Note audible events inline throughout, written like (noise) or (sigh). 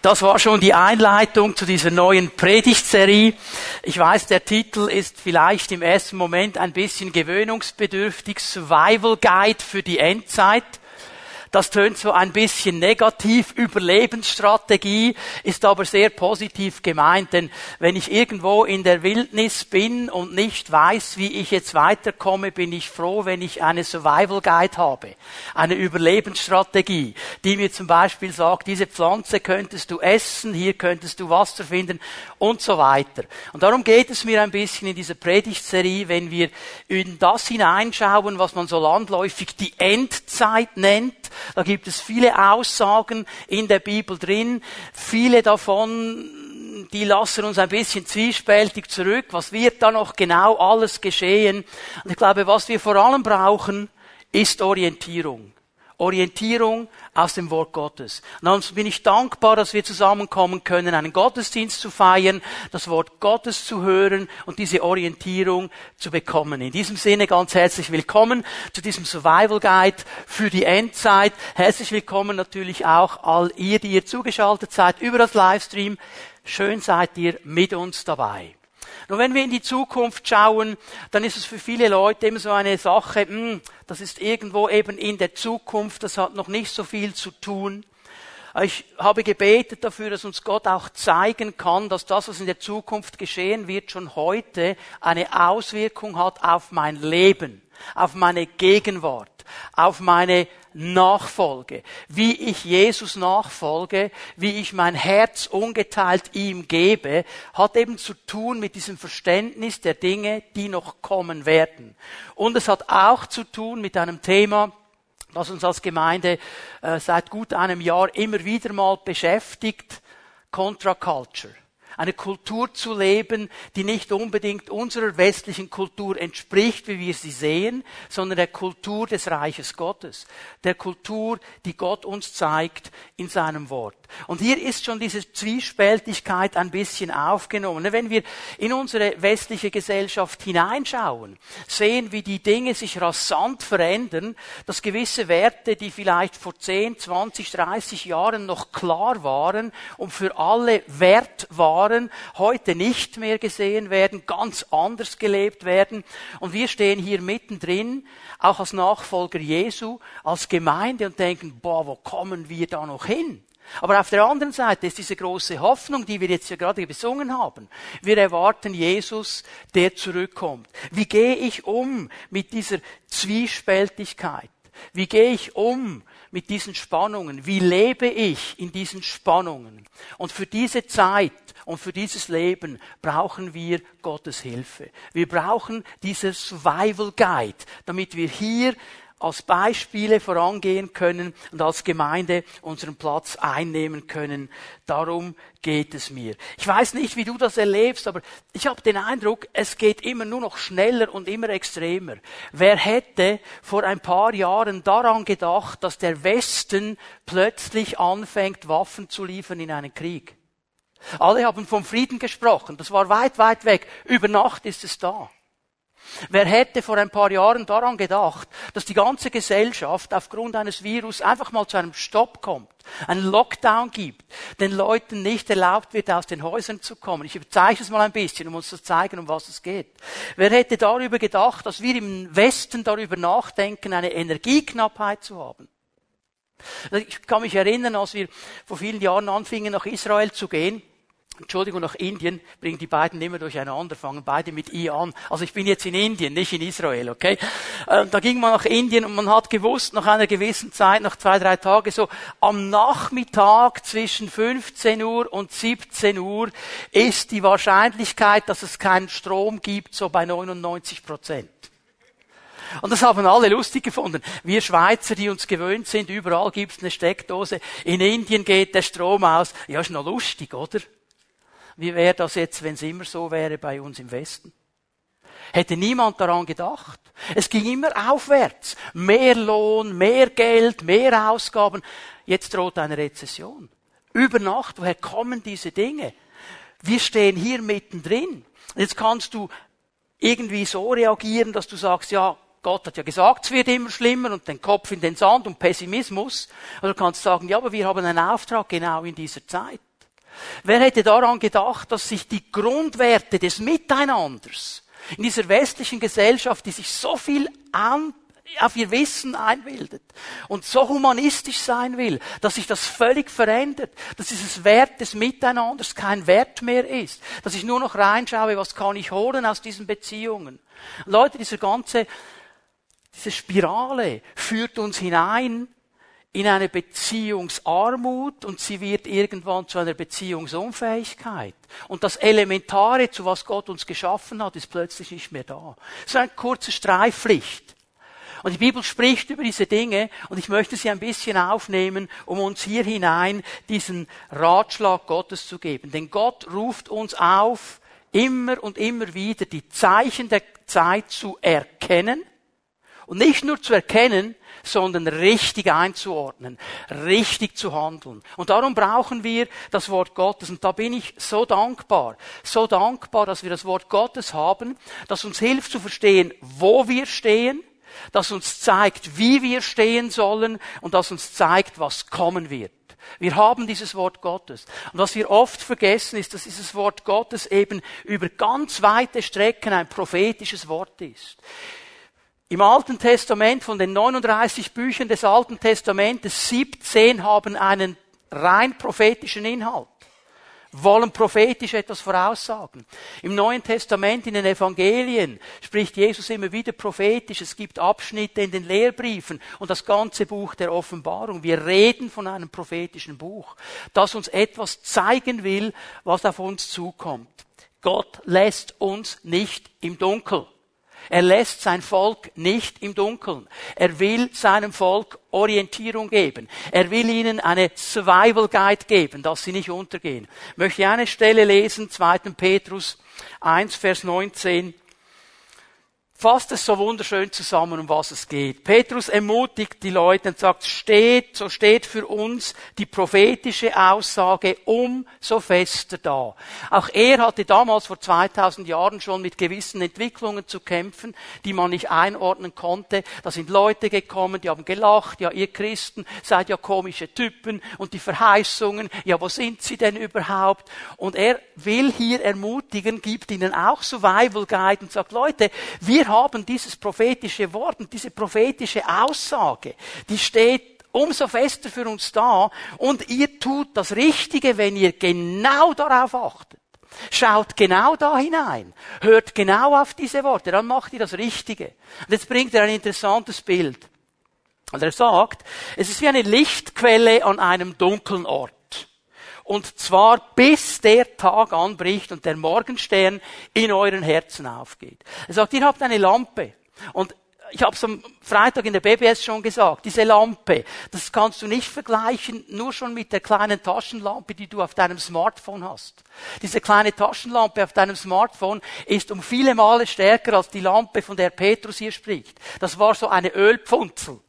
Das war schon die Einleitung zu dieser neuen Predigtserie. Ich weiß, der Titel ist vielleicht im ersten Moment ein bisschen gewöhnungsbedürftig. Survival Guide für die Endzeit. Das tönt so ein bisschen negativ. Überlebensstrategie ist aber sehr positiv gemeint, denn wenn ich irgendwo in der Wildnis bin und nicht weiß, wie ich jetzt weiterkomme, bin ich froh, wenn ich eine Survival Guide habe. Eine Überlebensstrategie, die mir zum Beispiel sagt, diese Pflanze könntest du essen, hier könntest du Wasser finden und so weiter. Und darum geht es mir ein bisschen in dieser Predigtserie, wenn wir in das hineinschauen, was man so landläufig die Endzeit nennt, da gibt es viele Aussagen in der Bibel drin. Viele davon, die lassen uns ein bisschen zwiespältig zurück. Was wird da noch genau alles geschehen? Und ich glaube, was wir vor allem brauchen, ist Orientierung. Orientierung aus dem Wort Gottes. Und dann bin ich dankbar, dass wir zusammenkommen können, einen Gottesdienst zu feiern, das Wort Gottes zu hören und diese Orientierung zu bekommen. In diesem Sinne ganz herzlich willkommen zu diesem Survival Guide für die Endzeit. Herzlich willkommen natürlich auch all ihr, die ihr zugeschaltet seid über das Livestream. Schön seid ihr mit uns dabei. Nur wenn wir in die Zukunft schauen, dann ist es für viele Leute immer so eine Sache, mh, hm, das ist irgendwo eben in der Zukunft, das hat noch nicht so viel zu tun. Ich habe gebetet dafür, dass uns Gott auch zeigen kann, dass das, was in der Zukunft geschehen wird, schon heute eine Auswirkung hat auf mein Leben, auf meine Gegenwart auf meine Nachfolge. Wie ich Jesus nachfolge, wie ich mein Herz ungeteilt ihm gebe, hat eben zu tun mit diesem Verständnis der Dinge, die noch kommen werden. Und es hat auch zu tun mit einem Thema, das uns als Gemeinde äh, seit gut einem Jahr immer wieder mal beschäftigt, Contra Culture eine Kultur zu leben, die nicht unbedingt unserer westlichen Kultur entspricht, wie wir sie sehen, sondern der Kultur des Reiches Gottes, der Kultur, die Gott uns zeigt in seinem Wort. Und hier ist schon diese Zwiespältigkeit ein bisschen aufgenommen. Wenn wir in unsere westliche Gesellschaft hineinschauen, sehen, wie die Dinge sich rasant verändern, dass gewisse Werte, die vielleicht vor 10, 20, 30 Jahren noch klar waren und für alle Wert waren, Jahren heute nicht mehr gesehen werden, ganz anders gelebt werden. Und wir stehen hier mittendrin, auch als Nachfolger Jesu, als Gemeinde und denken, boah, wo kommen wir da noch hin? Aber auf der anderen Seite ist diese große Hoffnung, die wir jetzt ja gerade besungen haben. Wir erwarten Jesus, der zurückkommt. Wie gehe ich um mit dieser Zwiespältigkeit? Wie gehe ich um mit diesen Spannungen? Wie lebe ich in diesen Spannungen? Und für diese Zeit und für dieses Leben brauchen wir Gottes Hilfe. Wir brauchen dieses Survival Guide, damit wir hier als Beispiele vorangehen können und als Gemeinde unseren Platz einnehmen können. Darum geht es mir. Ich weiß nicht, wie du das erlebst, aber ich habe den Eindruck, es geht immer nur noch schneller und immer extremer. Wer hätte vor ein paar Jahren daran gedacht, dass der Westen plötzlich anfängt, Waffen zu liefern in einen Krieg? Alle haben vom Frieden gesprochen. Das war weit, weit weg. Über Nacht ist es da. Wer hätte vor ein paar Jahren daran gedacht, dass die ganze Gesellschaft aufgrund eines Virus einfach mal zu einem Stopp kommt, einen Lockdown gibt, den Leuten nicht erlaubt wird, aus den Häusern zu kommen. Ich überzeichne es mal ein bisschen, um uns zu zeigen, um was es geht. Wer hätte darüber gedacht, dass wir im Westen darüber nachdenken, eine Energieknappheit zu haben? Ich kann mich erinnern, als wir vor vielen Jahren anfingen, nach Israel zu gehen, Entschuldigung, nach Indien, bringen die beiden immer durcheinander, fangen beide mit I an. Also ich bin jetzt in Indien, nicht in Israel, okay? Äh, da ging man nach Indien und man hat gewusst, nach einer gewissen Zeit, nach zwei, drei Tagen, so am Nachmittag zwischen 15 Uhr und 17 Uhr ist die Wahrscheinlichkeit, dass es keinen Strom gibt, so bei 99 Prozent. Und das haben alle lustig gefunden. Wir Schweizer, die uns gewöhnt sind, überall gibt's eine Steckdose. In Indien geht der Strom aus. Ja, ist noch lustig, oder? Wie wäre das jetzt, wenn es immer so wäre bei uns im Westen? Hätte niemand daran gedacht. Es ging immer aufwärts. Mehr Lohn, mehr Geld, mehr Ausgaben. Jetzt droht eine Rezession. Über Nacht, woher kommen diese Dinge? Wir stehen hier mittendrin. Jetzt kannst du irgendwie so reagieren, dass du sagst, ja, Gott hat ja gesagt, es wird immer schlimmer und den Kopf in den Sand und Pessimismus. Oder du kannst sagen, ja, aber wir haben einen Auftrag genau in dieser Zeit. Wer hätte daran gedacht, dass sich die Grundwerte des Miteinanders in dieser westlichen Gesellschaft, die sich so viel an, auf ihr Wissen einbildet und so humanistisch sein will, dass sich das völlig verändert, dass dieses Wert des Miteinanders kein Wert mehr ist, dass ich nur noch reinschaue, was kann ich holen aus diesen Beziehungen. Leute, diese ganze, diese Spirale führt uns hinein in eine Beziehungsarmut und sie wird irgendwann zu einer Beziehungsunfähigkeit. Und das Elementare, zu was Gott uns geschaffen hat, ist plötzlich nicht mehr da. So ein kurzer Streiflicht. Und die Bibel spricht über diese Dinge und ich möchte sie ein bisschen aufnehmen, um uns hier hinein diesen Ratschlag Gottes zu geben. Denn Gott ruft uns auf, immer und immer wieder die Zeichen der Zeit zu erkennen und nicht nur zu erkennen, sondern richtig einzuordnen, richtig zu handeln. Und darum brauchen wir das Wort Gottes. Und da bin ich so dankbar, so dankbar, dass wir das Wort Gottes haben, das uns hilft zu verstehen, wo wir stehen, das uns zeigt, wie wir stehen sollen und das uns zeigt, was kommen wird. Wir haben dieses Wort Gottes. Und was wir oft vergessen ist, dass dieses Wort Gottes eben über ganz weite Strecken ein prophetisches Wort ist. Im Alten Testament, von den 39 Büchern des Alten Testamentes, 17 haben einen rein prophetischen Inhalt wollen prophetisch etwas voraussagen. Im Neuen Testament, in den Evangelien, spricht Jesus immer wieder prophetisch. Es gibt Abschnitte in den Lehrbriefen und das ganze Buch der Offenbarung. Wir reden von einem prophetischen Buch, das uns etwas zeigen will, was auf uns zukommt. Gott lässt uns nicht im Dunkeln. Er lässt sein Volk nicht im Dunkeln. Er will seinem Volk Orientierung geben. Er will ihnen eine Survival Guide geben, dass sie nicht untergehen. Ich möchte eine Stelle lesen, 2. Petrus 1, Vers 19 fasst es so wunderschön zusammen, um was es geht. Petrus ermutigt die Leute und sagt, steht, so steht für uns die prophetische Aussage umso fester da. Auch er hatte damals vor 2000 Jahren schon mit gewissen Entwicklungen zu kämpfen, die man nicht einordnen konnte. Da sind Leute gekommen, die haben gelacht, ja, ihr Christen seid ja komische Typen und die Verheißungen, ja, wo sind sie denn überhaupt? Und er will hier ermutigen, gibt ihnen auch Survival Guide und sagt, Leute, wir haben dieses prophetische Wort und diese prophetische Aussage, die steht umso fester für uns da und ihr tut das Richtige, wenn ihr genau darauf achtet. Schaut genau da hinein, hört genau auf diese Worte, dann macht ihr das Richtige. Und jetzt bringt er ein interessantes Bild. Und er sagt, es ist wie eine Lichtquelle an einem dunklen Ort. Und zwar bis der Tag anbricht und der Morgenstern in euren Herzen aufgeht. Er sagt, ihr habt eine Lampe. Und ich habe es am Freitag in der BBS schon gesagt, diese Lampe, das kannst du nicht vergleichen nur schon mit der kleinen Taschenlampe, die du auf deinem Smartphone hast. Diese kleine Taschenlampe auf deinem Smartphone ist um viele Male stärker als die Lampe, von der Petrus hier spricht. Das war so eine Ölpfunzel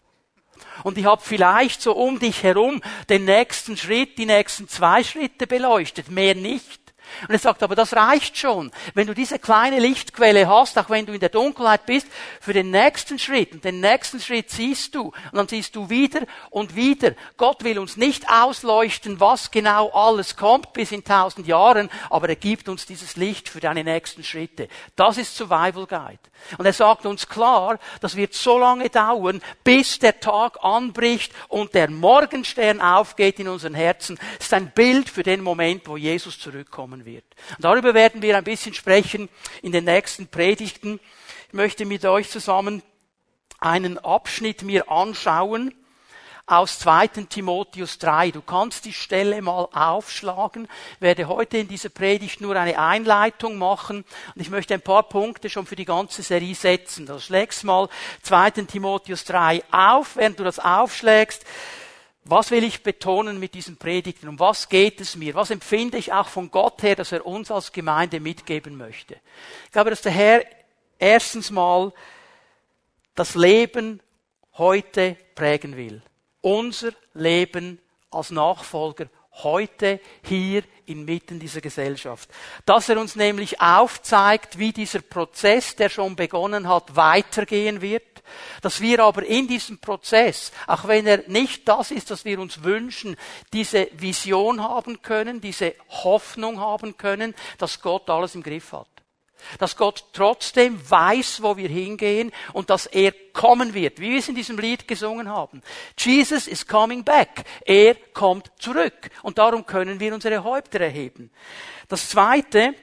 und ich habe vielleicht so um dich herum den nächsten Schritt, die nächsten zwei Schritte beleuchtet, mehr nicht. Und er sagt, aber das reicht schon. Wenn du diese kleine Lichtquelle hast, auch wenn du in der Dunkelheit bist, für den nächsten Schritt. Und den nächsten Schritt siehst du. Und dann siehst du wieder und wieder. Gott will uns nicht ausleuchten, was genau alles kommt bis in tausend Jahren, aber er gibt uns dieses Licht für deine nächsten Schritte. Das ist Survival Guide. Und er sagt uns klar, das wird so lange dauern, bis der Tag anbricht und der Morgenstern aufgeht in unseren Herzen. Das ist ein Bild für den Moment, wo Jesus zurückkommen kommen wird. Und darüber werden wir ein bisschen sprechen in den nächsten Predigten. Ich möchte mit euch zusammen einen Abschnitt mir anschauen aus 2. Timotheus 3. Du kannst die Stelle mal aufschlagen. Ich werde heute in dieser Predigt nur eine Einleitung machen und ich möchte ein paar Punkte schon für die ganze Serie setzen. Du schlägst mal 2. Timotheus 3 auf. Während du das aufschlägst, was will ich betonen mit diesen Predigten? Um was geht es mir? Was empfinde ich auch von Gott her, dass er uns als Gemeinde mitgeben möchte? Ich glaube, dass der Herr erstens mal das Leben heute prägen will. Unser Leben als Nachfolger heute hier inmitten dieser Gesellschaft. Dass er uns nämlich aufzeigt, wie dieser Prozess, der schon begonnen hat, weitergehen wird, dass wir aber in diesem Prozess, auch wenn er nicht das ist, was wir uns wünschen, diese Vision haben können, diese Hoffnung haben können, dass Gott alles im Griff hat. Dass Gott trotzdem weiß, wo wir hingehen und dass er kommen wird, wie wir es in diesem Lied gesungen haben. Jesus is coming back. Er kommt zurück. Und darum können wir unsere Häupter erheben. Das zweite,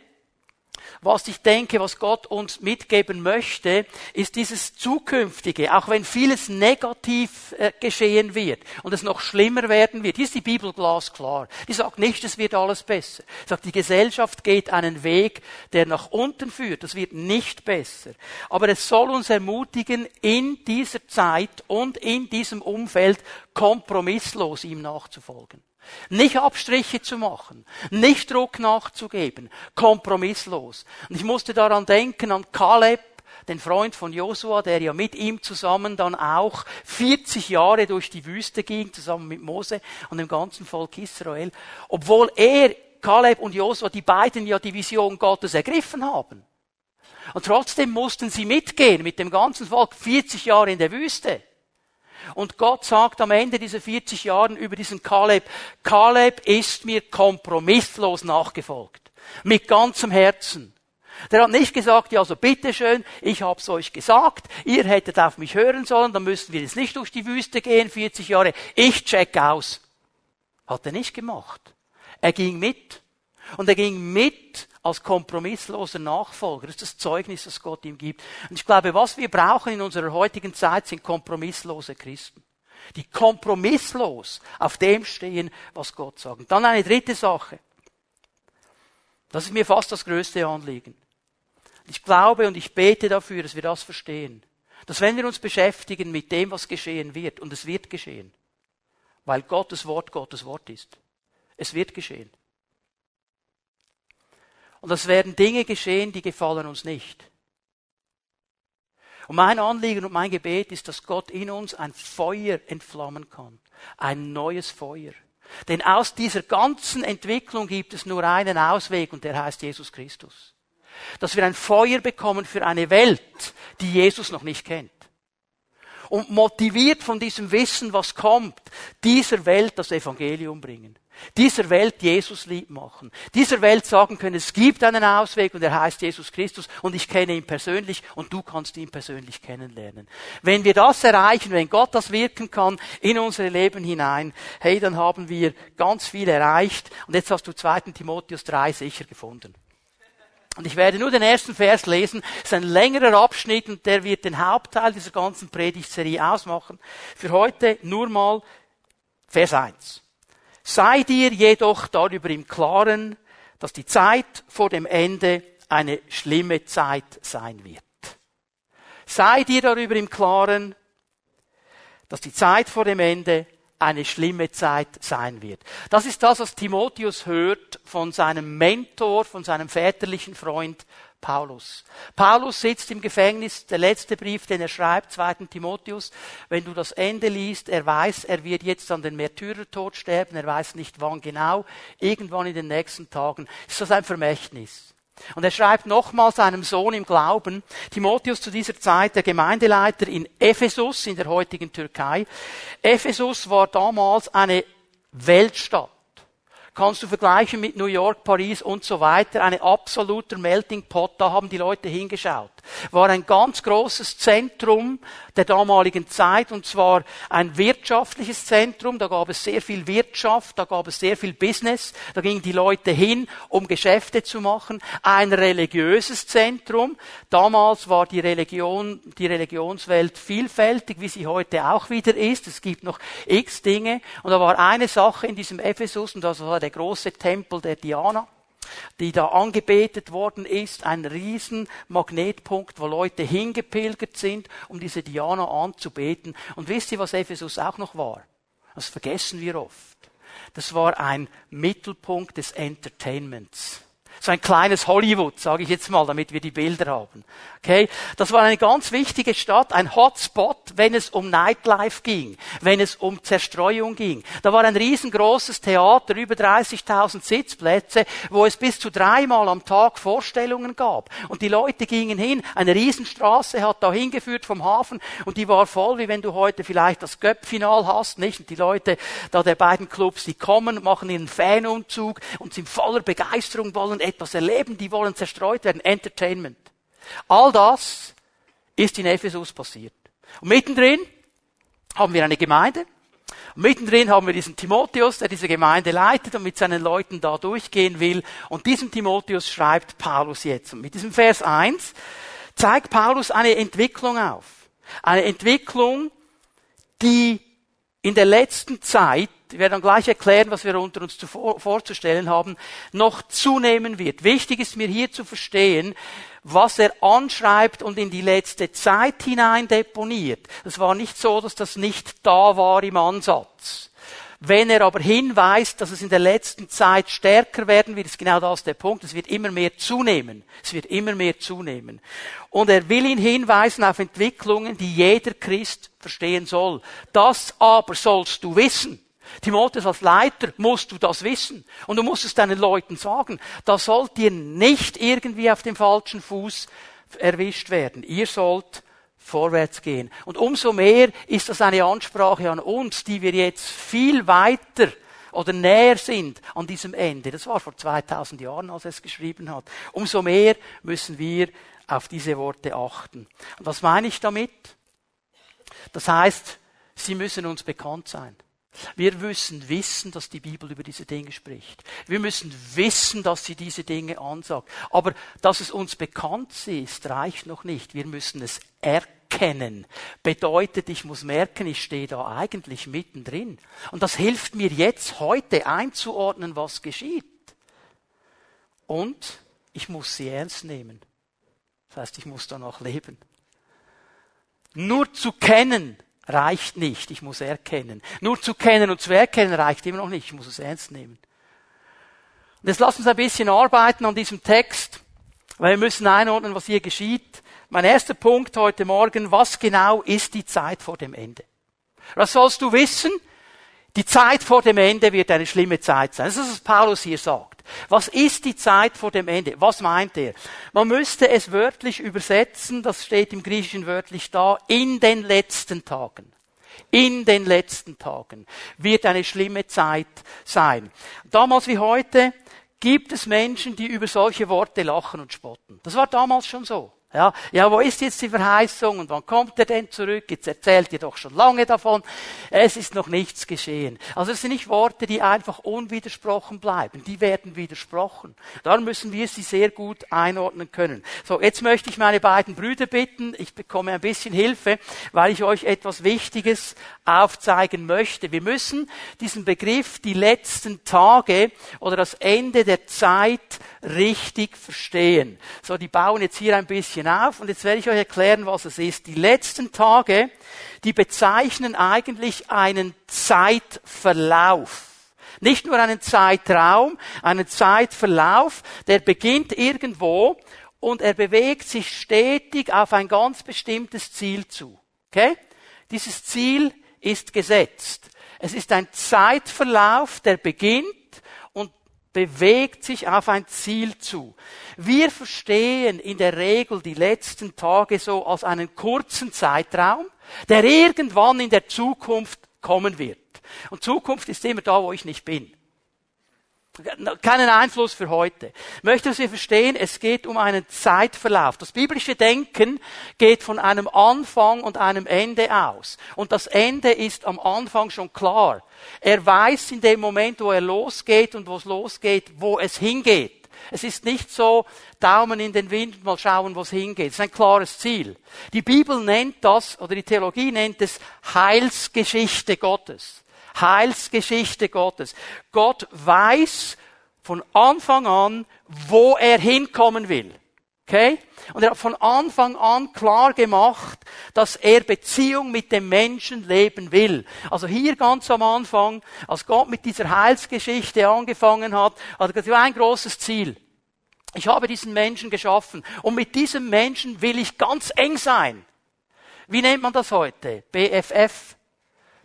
was ich denke, was Gott uns mitgeben möchte, ist dieses Zukünftige, auch wenn vieles negativ äh, geschehen wird und es noch schlimmer werden wird. Hier ist die Bibel glasklar. Die sagt nicht, es wird alles besser. Sie sagt, die Gesellschaft geht einen Weg, der nach unten führt. Das wird nicht besser. Aber es soll uns ermutigen, in dieser Zeit und in diesem Umfeld kompromisslos ihm nachzufolgen. Nicht Abstriche zu machen, nicht Druck nachzugeben, kompromisslos. Und ich musste daran denken, an Kaleb, den Freund von Josua, der ja mit ihm zusammen dann auch 40 Jahre durch die Wüste ging, zusammen mit Mose und dem ganzen Volk Israel, obwohl er, Kaleb und Josua, die beiden ja die Vision Gottes ergriffen haben. Und trotzdem mussten sie mitgehen mit dem ganzen Volk 40 Jahre in der Wüste. Und Gott sagt am Ende dieser 40 Jahren über diesen Kaleb, Kaleb ist mir kompromisslos nachgefolgt. Mit ganzem Herzen. Der hat nicht gesagt, ja, also bitteschön, ich hab's euch gesagt, ihr hättet auf mich hören sollen, dann müssten wir jetzt nicht durch die Wüste gehen, 40 Jahre, ich check aus. Hat er nicht gemacht. Er ging mit. Und er ging mit als kompromissloser Nachfolger. Das ist das Zeugnis, das Gott ihm gibt. Und ich glaube, was wir brauchen in unserer heutigen Zeit sind kompromisslose Christen. Die kompromisslos auf dem stehen, was Gott sagt. Und dann eine dritte Sache. Das ist mir fast das größte Anliegen. Ich glaube und ich bete dafür, dass wir das verstehen. Dass wenn wir uns beschäftigen mit dem, was geschehen wird, und es wird geschehen, weil Gottes Wort Gottes Wort ist. Es wird geschehen. Und es werden Dinge geschehen, die gefallen uns nicht. Und mein Anliegen und mein Gebet ist, dass Gott in uns ein Feuer entflammen kann. Ein neues Feuer. Denn aus dieser ganzen Entwicklung gibt es nur einen Ausweg und der heißt Jesus Christus. Dass wir ein Feuer bekommen für eine Welt, die Jesus noch nicht kennt. Und motiviert von diesem Wissen, was kommt, dieser Welt das Evangelium bringen. Dieser Welt Jesus lieb machen. Dieser Welt sagen können, es gibt einen Ausweg und er heißt Jesus Christus und ich kenne ihn persönlich und du kannst ihn persönlich kennenlernen. Wenn wir das erreichen, wenn Gott das wirken kann in unser Leben hinein, hey, dann haben wir ganz viel erreicht und jetzt hast du 2. Timotheus 3 sicher gefunden. Und ich werde nur den ersten Vers lesen. Es ist ein längerer Abschnitt und der wird den Hauptteil dieser ganzen Predigtserie ausmachen. Für heute nur mal Vers 1. Sei dir jedoch darüber im Klaren, dass die Zeit vor dem Ende eine schlimme Zeit sein wird. Sei dir darüber im Klaren, dass die Zeit vor dem Ende eine schlimme Zeit sein wird. Das ist das, was Timotheus hört von seinem Mentor, von seinem väterlichen Freund Paulus. Paulus sitzt im Gefängnis, der letzte Brief, den er schreibt, 2. Timotheus, wenn du das Ende liest, er weiß, er wird jetzt an den Märtyrertod sterben, er weiß nicht wann genau, irgendwann in den nächsten Tagen. Ist das ein Vermächtnis? Und er schreibt nochmal seinem Sohn im Glauben, Timotheus zu dieser Zeit der Gemeindeleiter in Ephesus, in der heutigen Türkei. Ephesus war damals eine Weltstadt kannst du vergleichen mit New York, Paris und so weiter. Eine absoluter Melting Pot, da haben die Leute hingeschaut. War ein ganz großes Zentrum der damaligen Zeit und zwar ein wirtschaftliches Zentrum. Da gab es sehr viel Wirtschaft, da gab es sehr viel Business. Da gingen die Leute hin, um Geschäfte zu machen. Ein religiöses Zentrum. Damals war die Religion, die Religionswelt vielfältig, wie sie heute auch wieder ist. Es gibt noch x Dinge. Und da war eine Sache in diesem Ephesus und das war der große Tempel der Diana die da angebetet worden ist, ein riesen Magnetpunkt, wo Leute hingepilgert sind, um diese Diana anzubeten. Und wisst ihr, was Ephesus auch noch war? Das vergessen wir oft. Das war ein Mittelpunkt des Entertainments. So ein kleines Hollywood, sage ich jetzt mal, damit wir die Bilder haben. Okay? Das war eine ganz wichtige Stadt, ein Hotspot, wenn es um Nightlife ging, wenn es um Zerstreuung ging. Da war ein riesengroßes Theater, über 30.000 Sitzplätze, wo es bis zu dreimal am Tag Vorstellungen gab. Und die Leute gingen hin, eine Riesenstraße hat da hingeführt vom Hafen und die war voll, wie wenn du heute vielleicht das Göpp-Final hast, nicht? Und die Leute da der beiden Clubs, die kommen, machen ihren Fanumzug und sind voller Begeisterung, wollen etwas erleben, die wollen zerstreut werden. Entertainment. All das ist in Ephesus passiert. Und mittendrin haben wir eine Gemeinde. Und mittendrin haben wir diesen Timotheus, der diese Gemeinde leitet und mit seinen Leuten da durchgehen will. Und diesem Timotheus schreibt Paulus jetzt. Und mit diesem Vers 1 zeigt Paulus eine Entwicklung auf. Eine Entwicklung, die in der letzten Zeit, ich werde dann gleich erklären, was wir unter uns zuvor, vorzustellen haben, noch zunehmen wird. Wichtig ist mir hier zu verstehen, was er anschreibt und in die letzte Zeit hinein deponiert. Es war nicht so, dass das nicht da war im Ansatz. Wenn er aber hinweist, dass es in der letzten Zeit stärker werden wird, ist genau das der Punkt. Es wird immer mehr zunehmen. Es wird immer mehr zunehmen. Und er will ihn hinweisen auf Entwicklungen, die jeder Christ verstehen soll. Das aber sollst du wissen. Timotheus als Leiter musst du das wissen. Und du musst es deinen Leuten sagen. Da sollt ihr nicht irgendwie auf dem falschen Fuß erwischt werden. Ihr sollt vorwärts gehen. Und umso mehr ist das eine Ansprache an uns, die wir jetzt viel weiter oder näher sind an diesem Ende. Das war vor 2000 Jahren, als er es geschrieben hat. Umso mehr müssen wir auf diese Worte achten. Und was meine ich damit? Das heißt, sie müssen uns bekannt sein. Wir müssen wissen, dass die Bibel über diese Dinge spricht. Wir müssen wissen, dass sie diese Dinge ansagt. Aber dass es uns bekannt ist, reicht noch nicht. Wir müssen es erkennen. Bedeutet, ich muss merken, ich stehe da eigentlich mittendrin. Und das hilft mir jetzt heute einzuordnen, was geschieht. Und ich muss sie ernst nehmen. Das heißt, ich muss danach leben. Nur zu kennen reicht nicht. Ich muss erkennen. Nur zu kennen und zu erkennen reicht immer noch nicht. Ich muss es ernst nehmen. Und jetzt lass uns ein bisschen arbeiten an diesem Text, weil wir müssen einordnen, was hier geschieht. Mein erster Punkt heute Morgen, was genau ist die Zeit vor dem Ende? Was sollst du wissen? Die Zeit vor dem Ende wird eine schlimme Zeit sein. Das ist, was Paulus hier sagt. Was ist die Zeit vor dem Ende? Was meint er? Man müsste es wörtlich übersetzen, das steht im Griechischen wörtlich da, in den letzten Tagen. In den letzten Tagen wird eine schlimme Zeit sein. Damals wie heute gibt es Menschen, die über solche Worte lachen und spotten. Das war damals schon so. Ja, ja, wo ist jetzt die Verheißung und wann kommt er denn zurück? Jetzt erzählt ihr doch schon lange davon. Es ist noch nichts geschehen. Also es sind nicht Worte, die einfach unwidersprochen bleiben. Die werden widersprochen. Darum müssen wir sie sehr gut einordnen können. So, jetzt möchte ich meine beiden Brüder bitten. Ich bekomme ein bisschen Hilfe, weil ich euch etwas Wichtiges aufzeigen möchte. Wir müssen diesen Begriff die letzten Tage oder das Ende der Zeit richtig verstehen. So, die bauen jetzt hier ein bisschen auf und jetzt werde ich euch erklären, was es ist. Die letzten Tage, die bezeichnen eigentlich einen Zeitverlauf. Nicht nur einen Zeitraum, einen Zeitverlauf, der beginnt irgendwo und er bewegt sich stetig auf ein ganz bestimmtes Ziel zu. Okay? Dieses Ziel ist gesetzt. Es ist ein Zeitverlauf, der beginnt bewegt sich auf ein Ziel zu. Wir verstehen in der Regel die letzten Tage so als einen kurzen Zeitraum, der irgendwann in der Zukunft kommen wird. Und Zukunft ist immer da, wo ich nicht bin. Keinen Einfluss für heute. Ich möchte, dass wir verstehen, es geht um einen Zeitverlauf. Das biblische Denken geht von einem Anfang und einem Ende aus. Und das Ende ist am Anfang schon klar. Er weiß in dem Moment, wo er losgeht und wo es losgeht, wo es hingeht. Es ist nicht so, Daumen in den Wind, mal schauen, wo es hingeht. Es ist ein klares Ziel. Die Bibel nennt das, oder die Theologie nennt es Heilsgeschichte Gottes. Heilsgeschichte Gottes. Gott weiß von Anfang an, wo er hinkommen will. Okay? Und er hat von Anfang an klar gemacht, dass er Beziehung mit dem Menschen leben will. Also hier ganz am Anfang, als Gott mit dieser Heilsgeschichte angefangen hat, hat er gesagt, ein großes Ziel. Ich habe diesen Menschen geschaffen und mit diesem Menschen will ich ganz eng sein. Wie nennt man das heute? BFF.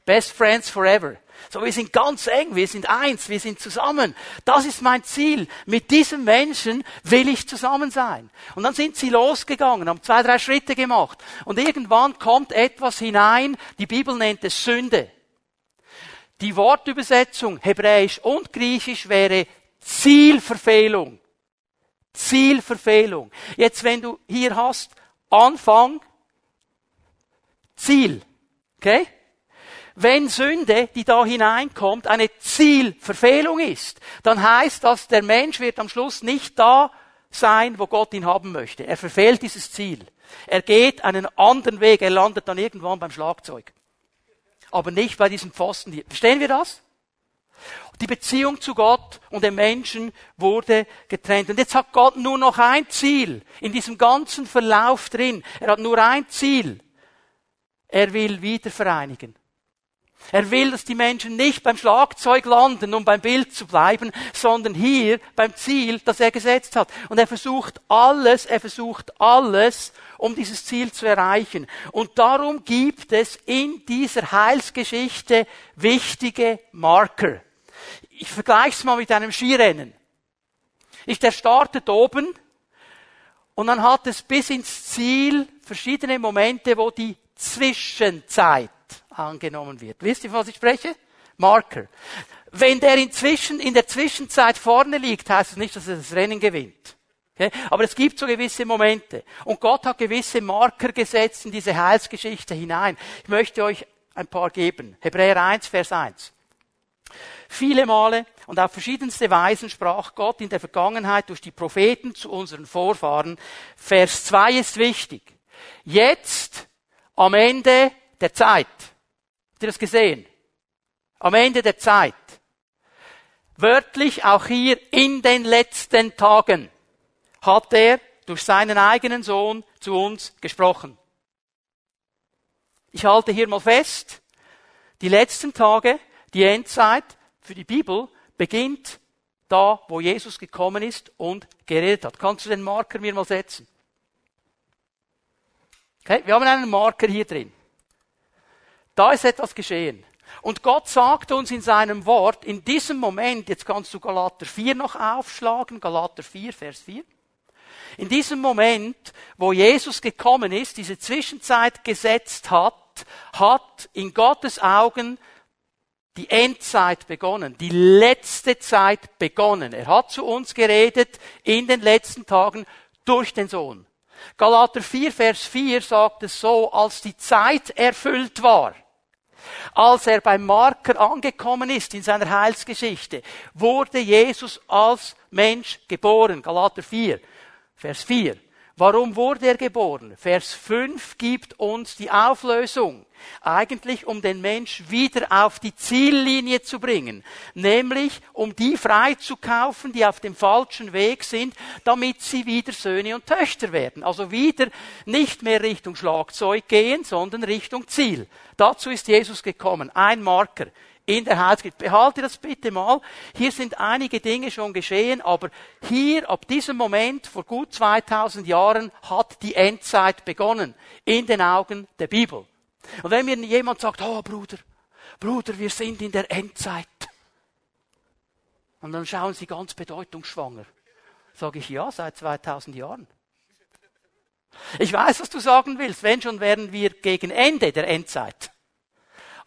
Best Friends Forever. So, wir sind ganz eng, wir sind eins, wir sind zusammen. Das ist mein Ziel. Mit diesem Menschen will ich zusammen sein. Und dann sind sie losgegangen, haben zwei, drei Schritte gemacht. Und irgendwann kommt etwas hinein, die Bibel nennt es Sünde. Die Wortübersetzung Hebräisch und Griechisch wäre Zielverfehlung. Zielverfehlung. Jetzt, wenn du hier hast, Anfang, Ziel. Okay? Wenn Sünde, die da hineinkommt, eine Zielverfehlung ist, dann heißt das, der Mensch wird am Schluss nicht da sein, wo Gott ihn haben möchte. Er verfehlt dieses Ziel. Er geht einen anderen Weg. Er landet dann irgendwann beim Schlagzeug. Aber nicht bei diesem Pfosten hier. Verstehen wir das? Die Beziehung zu Gott und dem Menschen wurde getrennt. Und jetzt hat Gott nur noch ein Ziel in diesem ganzen Verlauf drin. Er hat nur ein Ziel. Er will wieder vereinigen. Er will, dass die Menschen nicht beim Schlagzeug landen, um beim Bild zu bleiben, sondern hier beim Ziel, das er gesetzt hat. Und er versucht alles, er versucht alles, um dieses Ziel zu erreichen. Und darum gibt es in dieser Heilsgeschichte wichtige Marker. Ich vergleiche es mal mit einem Skirennen. Ich, der startet oben und dann hat es bis ins Ziel verschiedene Momente, wo die Zwischenzeit angenommen wird. Wisst ihr, was ich spreche? Marker. Wenn der inzwischen, in der Zwischenzeit vorne liegt, heißt es das nicht, dass er das Rennen gewinnt. Okay? Aber es gibt so gewisse Momente. Und Gott hat gewisse Marker gesetzt in diese Heilsgeschichte hinein. Ich möchte euch ein paar geben. Hebräer 1, Vers 1. Viele Male und auf verschiedenste Weisen sprach Gott in der Vergangenheit durch die Propheten zu unseren Vorfahren. Vers 2 ist wichtig. Jetzt, am Ende der Zeit, Habt ihr das gesehen? Am Ende der Zeit. Wörtlich auch hier in den letzten Tagen hat er durch seinen eigenen Sohn zu uns gesprochen. Ich halte hier mal fest, die letzten Tage, die Endzeit für die Bibel beginnt da, wo Jesus gekommen ist und geredet hat. Kannst du den Marker mir mal setzen? Okay, wir haben einen Marker hier drin. Da ist etwas geschehen. Und Gott sagt uns in seinem Wort, in diesem Moment, jetzt kannst du Galater 4 noch aufschlagen, Galater 4, Vers 4. In diesem Moment, wo Jesus gekommen ist, diese Zwischenzeit gesetzt hat, hat in Gottes Augen die Endzeit begonnen, die letzte Zeit begonnen. Er hat zu uns geredet in den letzten Tagen durch den Sohn. Galater 4, Vers 4 sagt es so, als die Zeit erfüllt war. Als er beim Marker angekommen ist in seiner Heilsgeschichte, wurde Jesus als Mensch geboren. Galater 4, Vers 4. Warum wurde er geboren? Vers 5 gibt uns die Auflösung. Eigentlich um den Mensch wieder auf die Ziellinie zu bringen. Nämlich um die freizukaufen, die auf dem falschen Weg sind, damit sie wieder Söhne und Töchter werden. Also wieder nicht mehr Richtung Schlagzeug gehen, sondern Richtung Ziel. Dazu ist Jesus gekommen. Ein Marker in der Heilsgeschichte. Behalte das bitte mal. Hier sind einige Dinge schon geschehen, aber hier, ab diesem Moment, vor gut 2000 Jahren, hat die Endzeit begonnen. In den Augen der Bibel. Und wenn mir jemand sagt, oh Bruder, Bruder, wir sind in der Endzeit. Und dann schauen sie ganz bedeutungsschwanger. Sage ich, ja, seit 2000 Jahren. Ich weiß, was du sagen willst. Wenn schon, wären wir gegen Ende der Endzeit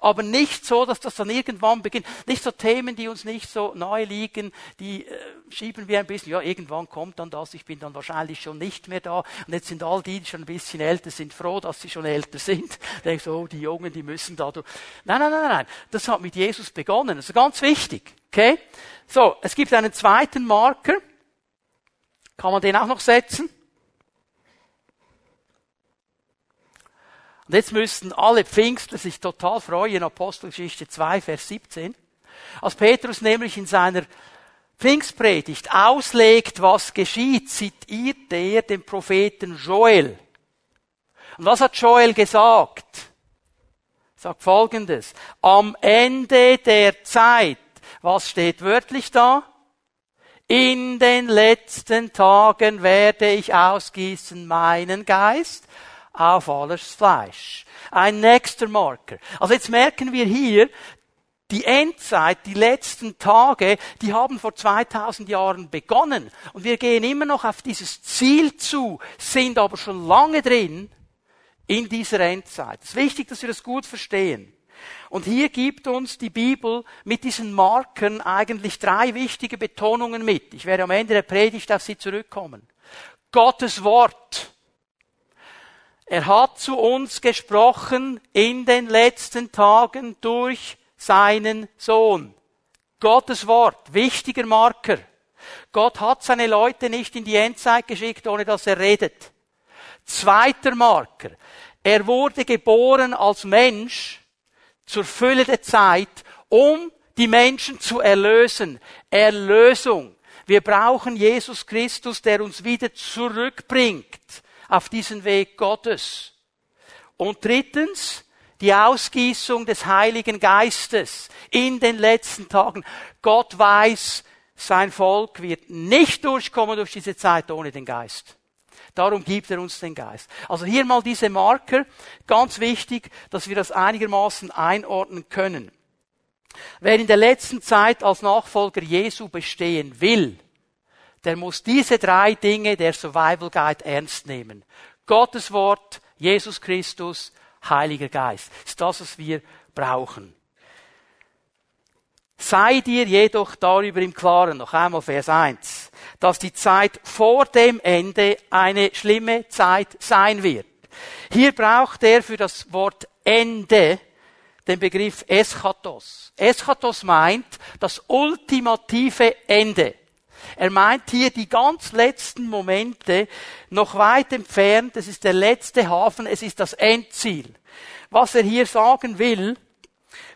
aber nicht so, dass das dann irgendwann beginnt. Nicht so Themen, die uns nicht so nahe liegen, die äh, schieben wir ein bisschen, ja, irgendwann kommt dann das, ich bin dann wahrscheinlich schon nicht mehr da. Und jetzt sind all die, die schon ein bisschen älter sind, froh, dass sie schon älter sind. (laughs) Denk so, oh, die Jungen, die müssen da. Nein, nein, nein, nein. Das hat mit Jesus begonnen. Das ist ganz wichtig. Okay? So, es gibt einen zweiten Marker. Kann man den auch noch setzen? Und jetzt müssten alle Pfingstler sich total freuen, Apostelgeschichte 2, Vers 17. Als Petrus nämlich in seiner Pfingstpredigt auslegt, was geschieht, zitiert er den Propheten Joel. Und was hat Joel gesagt? Sagt folgendes. Am Ende der Zeit, was steht wörtlich da? In den letzten Tagen werde ich ausgießen meinen Geist auf alles Fleisch. Ein nächster Marker. Also jetzt merken wir hier, die Endzeit, die letzten Tage, die haben vor 2000 Jahren begonnen. Und wir gehen immer noch auf dieses Ziel zu, sind aber schon lange drin in dieser Endzeit. Es ist wichtig, dass wir das gut verstehen. Und hier gibt uns die Bibel mit diesen Markern eigentlich drei wichtige Betonungen mit. Ich werde am Ende der Predigt auf sie zurückkommen. Gottes Wort. Er hat zu uns gesprochen in den letzten Tagen durch seinen Sohn. Gottes Wort, wichtiger Marker. Gott hat seine Leute nicht in die Endzeit geschickt, ohne dass er redet. Zweiter Marker. Er wurde geboren als Mensch zur Fülle der Zeit, um die Menschen zu erlösen. Erlösung. Wir brauchen Jesus Christus, der uns wieder zurückbringt auf diesen Weg Gottes. Und drittens, die Ausgießung des Heiligen Geistes in den letzten Tagen. Gott weiß, sein Volk wird nicht durchkommen durch diese Zeit ohne den Geist. Darum gibt er uns den Geist. Also hier mal diese Marker. Ganz wichtig, dass wir das einigermaßen einordnen können. Wer in der letzten Zeit als Nachfolger Jesu bestehen will, der muss diese drei Dinge der Survival Guide ernst nehmen. Gottes Wort, Jesus Christus, Heiliger Geist. Das ist das, was wir brauchen. Sei dir jedoch darüber im Klaren, noch einmal Vers 1, dass die Zeit vor dem Ende eine schlimme Zeit sein wird. Hier braucht er für das Wort Ende den Begriff Eschatos. Eschatos meint das ultimative Ende. Er meint hier die ganz letzten Momente, noch weit entfernt, es ist der letzte Hafen, es ist das Endziel. Was er hier sagen will,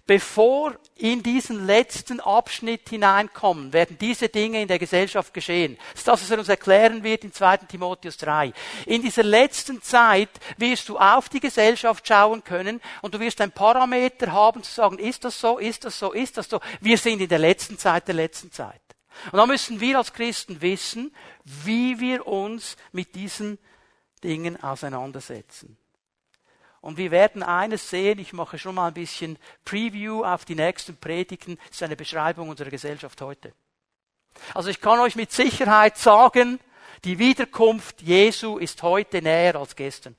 bevor in diesen letzten Abschnitt hineinkommen, werden diese Dinge in der Gesellschaft geschehen. Das ist das, was er uns erklären wird in 2. Timotheus 3. In dieser letzten Zeit wirst du auf die Gesellschaft schauen können und du wirst ein Parameter haben zu sagen, ist das so, ist das so, ist das so. Wir sind in der letzten Zeit der letzten Zeit. Und da müssen wir als Christen wissen, wie wir uns mit diesen Dingen auseinandersetzen. Und wir werden eines sehen, ich mache schon mal ein bisschen Preview auf die nächsten Predigten, das ist eine Beschreibung unserer Gesellschaft heute. Also ich kann euch mit Sicherheit sagen, die Wiederkunft Jesu ist heute näher als gestern.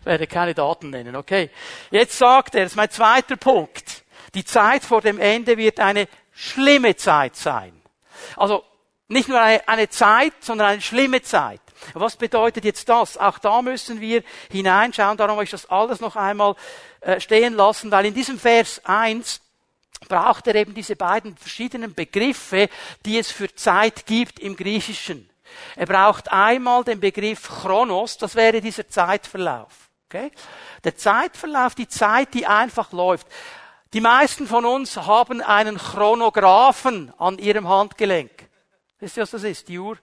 ich werde keine Daten nennen, okay. Jetzt sagt er, das ist mein zweiter Punkt, die Zeit vor dem Ende wird eine schlimme Zeit sein. Also nicht nur eine, eine Zeit, sondern eine schlimme Zeit. Was bedeutet jetzt das? Auch da müssen wir hineinschauen. Darum habe ich das alles noch einmal äh, stehen lassen, weil in diesem Vers 1 braucht er eben diese beiden verschiedenen Begriffe, die es für Zeit gibt im Griechischen. Er braucht einmal den Begriff Chronos, das wäre dieser Zeitverlauf. Okay? Der Zeitverlauf, die Zeit, die einfach läuft. Die meisten von uns haben einen Chronographen an ihrem Handgelenk. Wisst ihr, was das ist? Die Uhr?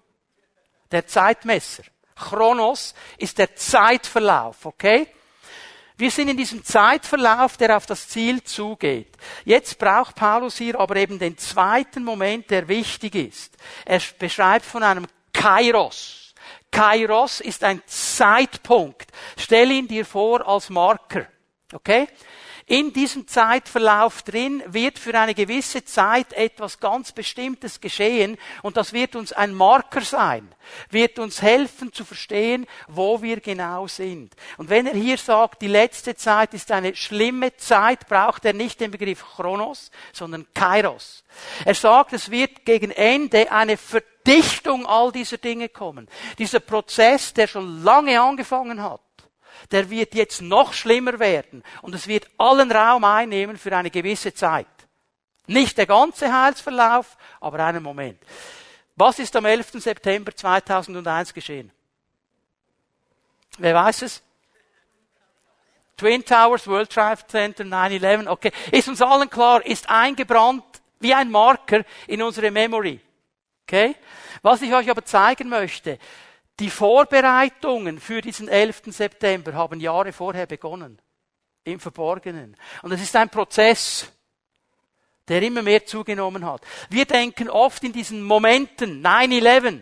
der Zeitmesser. Chronos ist der Zeitverlauf, okay? Wir sind in diesem Zeitverlauf, der auf das Ziel zugeht. Jetzt braucht Paulus hier aber eben den zweiten Moment, der wichtig ist. Er beschreibt von einem Kairos. Kairos ist ein Zeitpunkt. Stell ihn dir vor als Marker. Okay? In diesem Zeitverlauf drin wird für eine gewisse Zeit etwas ganz Bestimmtes geschehen und das wird uns ein Marker sein, wird uns helfen zu verstehen, wo wir genau sind. Und wenn er hier sagt, die letzte Zeit ist eine schlimme Zeit, braucht er nicht den Begriff Chronos, sondern Kairos. Er sagt, es wird gegen Ende eine Verdichtung all dieser Dinge kommen. Dieser Prozess, der schon lange angefangen hat der wird jetzt noch schlimmer werden und es wird allen Raum einnehmen für eine gewisse Zeit. Nicht der ganze Heilsverlauf, aber einen Moment. Was ist am 11. September 2001 geschehen? Wer weiß es? Twin Towers, World Trade Center, 9-11, okay. Ist uns allen klar, ist eingebrannt wie ein Marker in unsere Memory. Okay? Was ich euch aber zeigen möchte, die Vorbereitungen für diesen 11. September haben Jahre vorher begonnen. Im Verborgenen. Und es ist ein Prozess, der immer mehr zugenommen hat. Wir denken oft in diesen Momenten 9-11.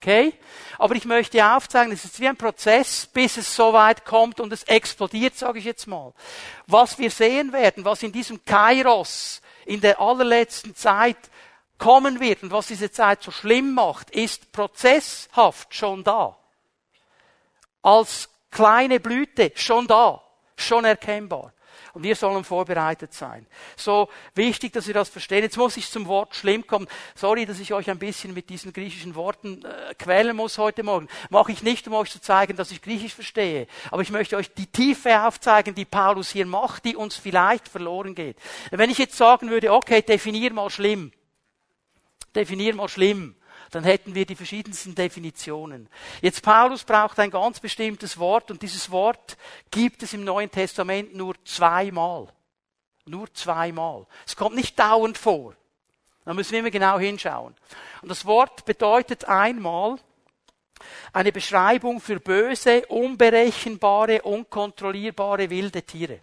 Okay? Aber ich möchte aufzeigen, es ist wie ein Prozess, bis es so weit kommt und es explodiert, sage ich jetzt mal. Was wir sehen werden, was in diesem Kairos in der allerletzten Zeit kommen wird und was diese Zeit so schlimm macht, ist prozesshaft schon da. Als kleine Blüte schon da, schon erkennbar. Und wir sollen vorbereitet sein. So wichtig, dass wir das verstehen. Jetzt muss ich zum Wort schlimm kommen. Sorry, dass ich euch ein bisschen mit diesen griechischen Worten äh, quälen muss heute Morgen. Mache ich nicht, um euch zu zeigen, dass ich Griechisch verstehe. Aber ich möchte euch die Tiefe aufzeigen, die Paulus hier macht, die uns vielleicht verloren geht. Wenn ich jetzt sagen würde, okay, definier mal schlimm. Definier mal schlimm dann hätten wir die verschiedensten Definitionen. Jetzt Paulus braucht ein ganz bestimmtes Wort und dieses Wort gibt es im Neuen Testament nur zweimal. Nur zweimal. Es kommt nicht dauernd vor. Da müssen wir immer genau hinschauen. Und das Wort bedeutet einmal eine Beschreibung für böse, unberechenbare, unkontrollierbare wilde Tiere.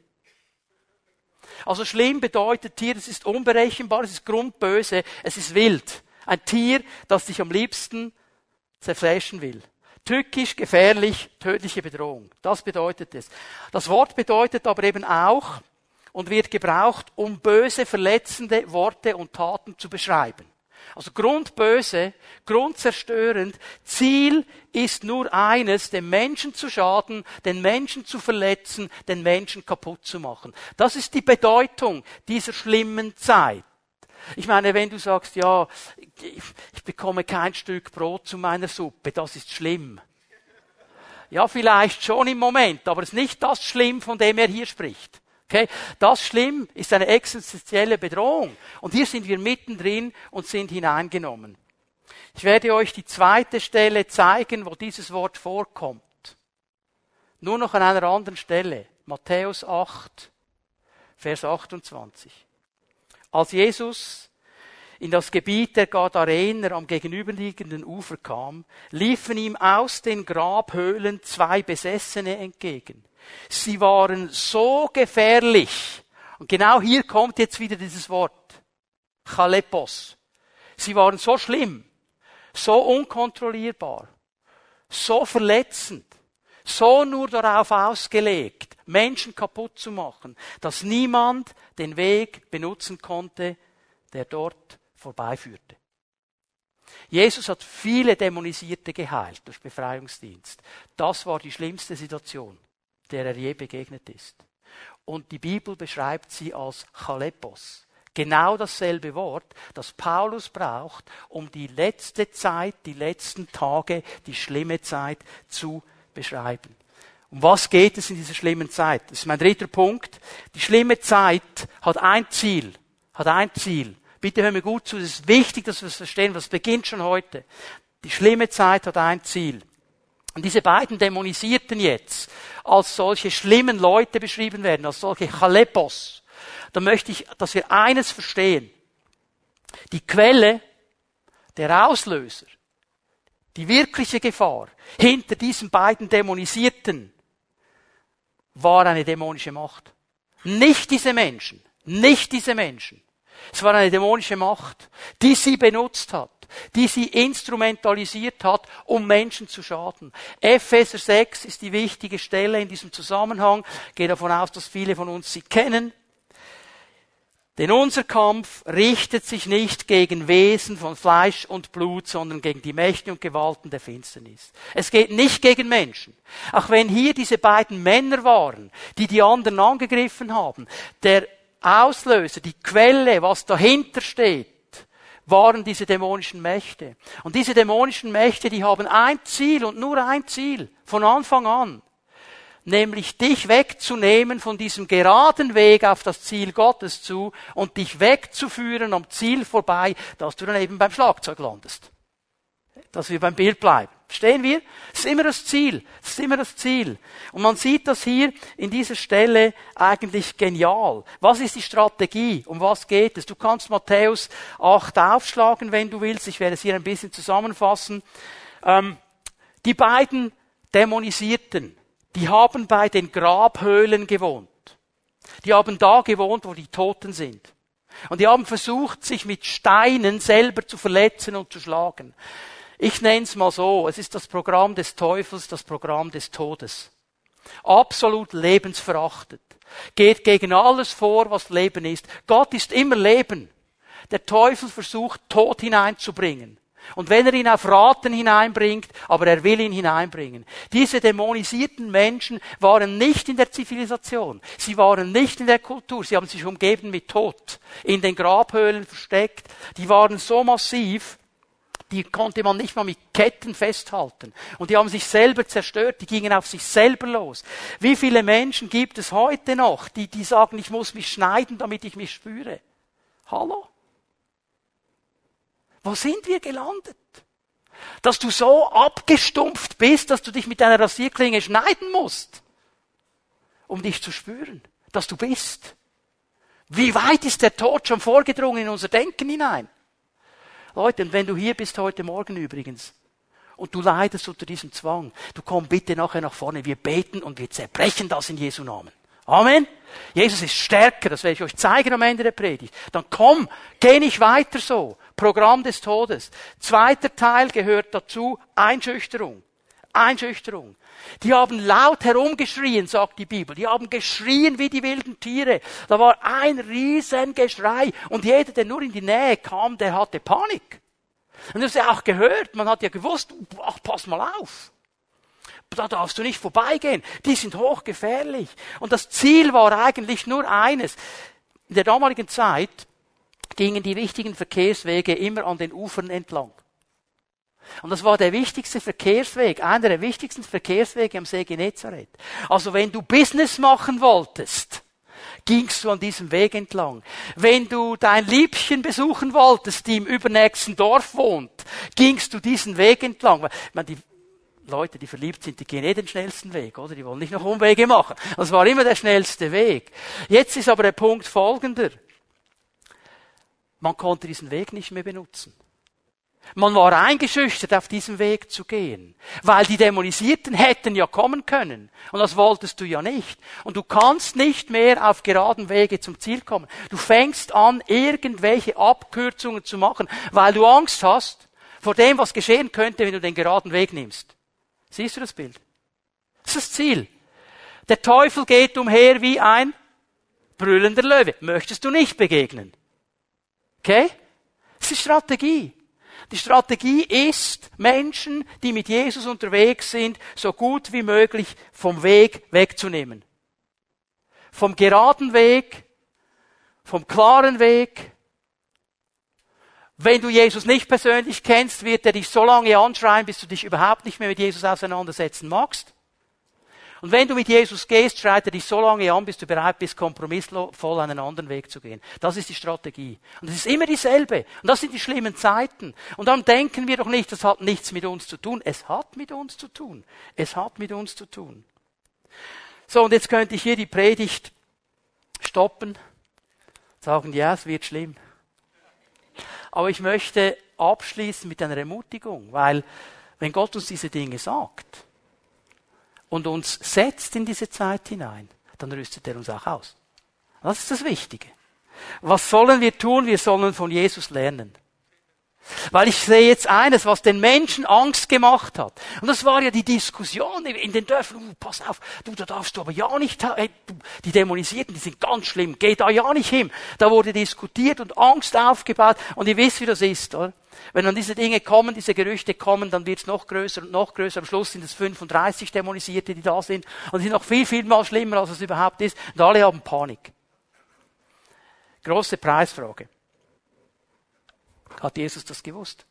Also schlimm bedeutet Tier, es ist unberechenbar, es ist grundböse, es ist wild. Ein Tier, das dich am liebsten zerfleischen will. Tückisch, gefährlich, tödliche Bedrohung. Das bedeutet es. Das Wort bedeutet aber eben auch und wird gebraucht, um böse, verletzende Worte und Taten zu beschreiben. Also grundböse, grundzerstörend. Ziel ist nur eines, dem Menschen zu schaden, den Menschen zu verletzen, den Menschen kaputt zu machen. Das ist die Bedeutung dieser schlimmen Zeit. Ich meine, wenn du sagst, ja, ich bekomme kein Stück Brot zu meiner Suppe, das ist schlimm. Ja, vielleicht schon im Moment, aber es ist nicht das Schlimm, von dem er hier spricht. Okay? Das Schlimm ist eine existenzielle Bedrohung. Und hier sind wir mittendrin und sind hineingenommen. Ich werde euch die zweite Stelle zeigen, wo dieses Wort vorkommt. Nur noch an einer anderen Stelle. Matthäus 8, Vers 28. Als Jesus in das Gebiet der Gadarener am gegenüberliegenden Ufer kam, liefen ihm aus den Grabhöhlen zwei Besessene entgegen. Sie waren so gefährlich. Und genau hier kommt jetzt wieder dieses Wort. Chalepos. Sie waren so schlimm, so unkontrollierbar, so verletzend, so nur darauf ausgelegt, Menschen kaputt zu machen, dass niemand den Weg benutzen konnte, der dort vorbeiführte. Jesus hat viele Dämonisierte geheilt durch Befreiungsdienst. Das war die schlimmste Situation, der er je begegnet ist. Und die Bibel beschreibt sie als Chalepos. Genau dasselbe Wort, das Paulus braucht, um die letzte Zeit, die letzten Tage, die schlimme Zeit zu beschreiben. Um was geht es in dieser schlimmen Zeit? Das ist mein dritter Punkt. Die schlimme Zeit hat ein Ziel. Hat ein Ziel. Bitte hör mir gut zu. Es ist wichtig, dass wir es verstehen. Was beginnt schon heute? Die schlimme Zeit hat ein Ziel. Und diese beiden Dämonisierten jetzt als solche schlimmen Leute beschrieben werden, als solche Chalepos, da möchte ich, dass wir eines verstehen. Die Quelle, der Auslöser, die wirkliche Gefahr hinter diesen beiden Dämonisierten war eine dämonische Macht. Nicht diese Menschen, nicht diese Menschen. Es war eine dämonische Macht, die sie benutzt hat, die sie instrumentalisiert hat, um Menschen zu schaden. Epheser 6 ist die wichtige Stelle in diesem Zusammenhang. Ich gehe davon aus, dass viele von uns sie kennen. Denn unser Kampf richtet sich nicht gegen Wesen von Fleisch und Blut, sondern gegen die Mächte und Gewalten der Finsternis. Es geht nicht gegen Menschen. Auch wenn hier diese beiden Männer waren, die die anderen angegriffen haben, der Auslöser, die Quelle, was dahinter steht, waren diese dämonischen Mächte. Und diese dämonischen Mächte, die haben ein Ziel und nur ein Ziel von Anfang an nämlich dich wegzunehmen von diesem geraden Weg auf das Ziel Gottes zu und dich wegzuführen am Ziel vorbei, dass du dann eben beim Schlagzeug landest. Dass wir beim Bild bleiben. Verstehen wir? Das ist immer das Ziel. Das ist immer das Ziel. Und man sieht das hier in dieser Stelle eigentlich genial. Was ist die Strategie? Um was geht es? Du kannst Matthäus 8 aufschlagen, wenn du willst. Ich werde es hier ein bisschen zusammenfassen. Ähm, die beiden Dämonisierten, die haben bei den Grabhöhlen gewohnt. Die haben da gewohnt, wo die Toten sind. Und die haben versucht, sich mit Steinen selber zu verletzen und zu schlagen. Ich nenne es mal so, es ist das Programm des Teufels, das Programm des Todes. Absolut lebensverachtet. Geht gegen alles vor, was Leben ist. Gott ist immer Leben. Der Teufel versucht, Tod hineinzubringen. Und wenn er ihn auf Raten hineinbringt, aber er will ihn hineinbringen. Diese dämonisierten Menschen waren nicht in der Zivilisation. Sie waren nicht in der Kultur. Sie haben sich umgeben mit Tod. In den Grabhöhlen versteckt. Die waren so massiv, die konnte man nicht mal mit Ketten festhalten. Und die haben sich selber zerstört, die gingen auf sich selber los. Wie viele Menschen gibt es heute noch, die, die sagen, ich muss mich schneiden, damit ich mich spüre? Hallo? Wo sind wir gelandet? Dass du so abgestumpft bist, dass du dich mit deiner Rasierklinge schneiden musst, um dich zu spüren, dass du bist. Wie weit ist der Tod schon vorgedrungen in unser Denken hinein? Leute, und wenn du hier bist heute Morgen übrigens, und du leidest unter diesem Zwang, du komm bitte nachher nach vorne, wir beten und wir zerbrechen das in Jesu Namen. Amen. Jesus ist stärker, das werde ich euch zeigen am Ende der Predigt. Dann komm, geh nicht weiter so. Programm des Todes. Zweiter Teil gehört dazu Einschüchterung. Einschüchterung. Die haben laut herumgeschrien, sagt die Bibel. Die haben geschrien wie die wilden Tiere. Da war ein Riesengeschrei. Und jeder, der nur in die Nähe kam, der hatte Panik. Und das ja auch gehört. Man hat ja gewusst, ach, pass mal auf. Da darfst du nicht vorbeigehen. Die sind hochgefährlich. Und das Ziel war eigentlich nur eines. In der damaligen Zeit gingen die wichtigen Verkehrswege immer an den Ufern entlang. Und das war der wichtigste Verkehrsweg, einer der wichtigsten Verkehrswege am See Genezareth. Also wenn du Business machen wolltest, gingst du an diesem Weg entlang. Wenn du dein Liebchen besuchen wolltest, die im übernächsten Dorf wohnt, gingst du diesen Weg entlang. Ich meine, die Leute, die verliebt sind, die gehen eh den schnellsten Weg, oder? Die wollen nicht noch Umwege machen. Das war immer der schnellste Weg. Jetzt ist aber der Punkt folgender. Man konnte diesen Weg nicht mehr benutzen. Man war eingeschüchtert, auf diesem Weg zu gehen, weil die Dämonisierten hätten ja kommen können. Und das wolltest du ja nicht. Und du kannst nicht mehr auf geraden Wege zum Ziel kommen. Du fängst an, irgendwelche Abkürzungen zu machen, weil du Angst hast vor dem, was geschehen könnte, wenn du den geraden Weg nimmst. Siehst du das Bild? Das ist das Ziel. Der Teufel geht umher wie ein brüllender Löwe. Möchtest du nicht begegnen? Okay? Das ist Strategie. Die Strategie ist, Menschen, die mit Jesus unterwegs sind, so gut wie möglich vom Weg wegzunehmen. Vom geraden Weg, vom klaren Weg. Wenn du Jesus nicht persönlich kennst, wird er dich so lange anschreien, bis du dich überhaupt nicht mehr mit Jesus auseinandersetzen magst. Und wenn du mit Jesus gehst, schreit er dich so lange an, bis du bereit bist, kompromissvoll einen anderen Weg zu gehen. Das ist die Strategie. Und es ist immer dieselbe. Und das sind die schlimmen Zeiten. Und dann denken wir doch nicht, das hat nichts mit uns zu tun. Es hat mit uns zu tun. Es hat mit uns zu tun. So, und jetzt könnte ich hier die Predigt stoppen, sagen, ja, es wird schlimm. Aber ich möchte abschließen mit einer Ermutigung, weil wenn Gott uns diese Dinge sagt, und uns setzt in diese Zeit hinein, dann rüstet er uns auch aus. Das ist das Wichtige. Was sollen wir tun? Wir sollen von Jesus lernen. Weil ich sehe jetzt eines, was den Menschen Angst gemacht hat. Und das war ja die Diskussion in den Dörfern. Uh, pass auf, du, da darfst du aber ja nicht, äh, die Dämonisierten, die sind ganz schlimm, geh da ja nicht hin. Da wurde diskutiert und Angst aufgebaut. Und ihr wisst, wie das ist, oder? Wenn dann diese Dinge kommen, diese Gerüchte kommen, dann wird es noch größer und noch größer. Am Schluss sind es 35 Dämonisierte, die da sind. Und die sind noch viel, viel mal schlimmer, als es überhaupt ist. Und alle haben Panik. Große Preisfrage. Hat Jesus das gewusst?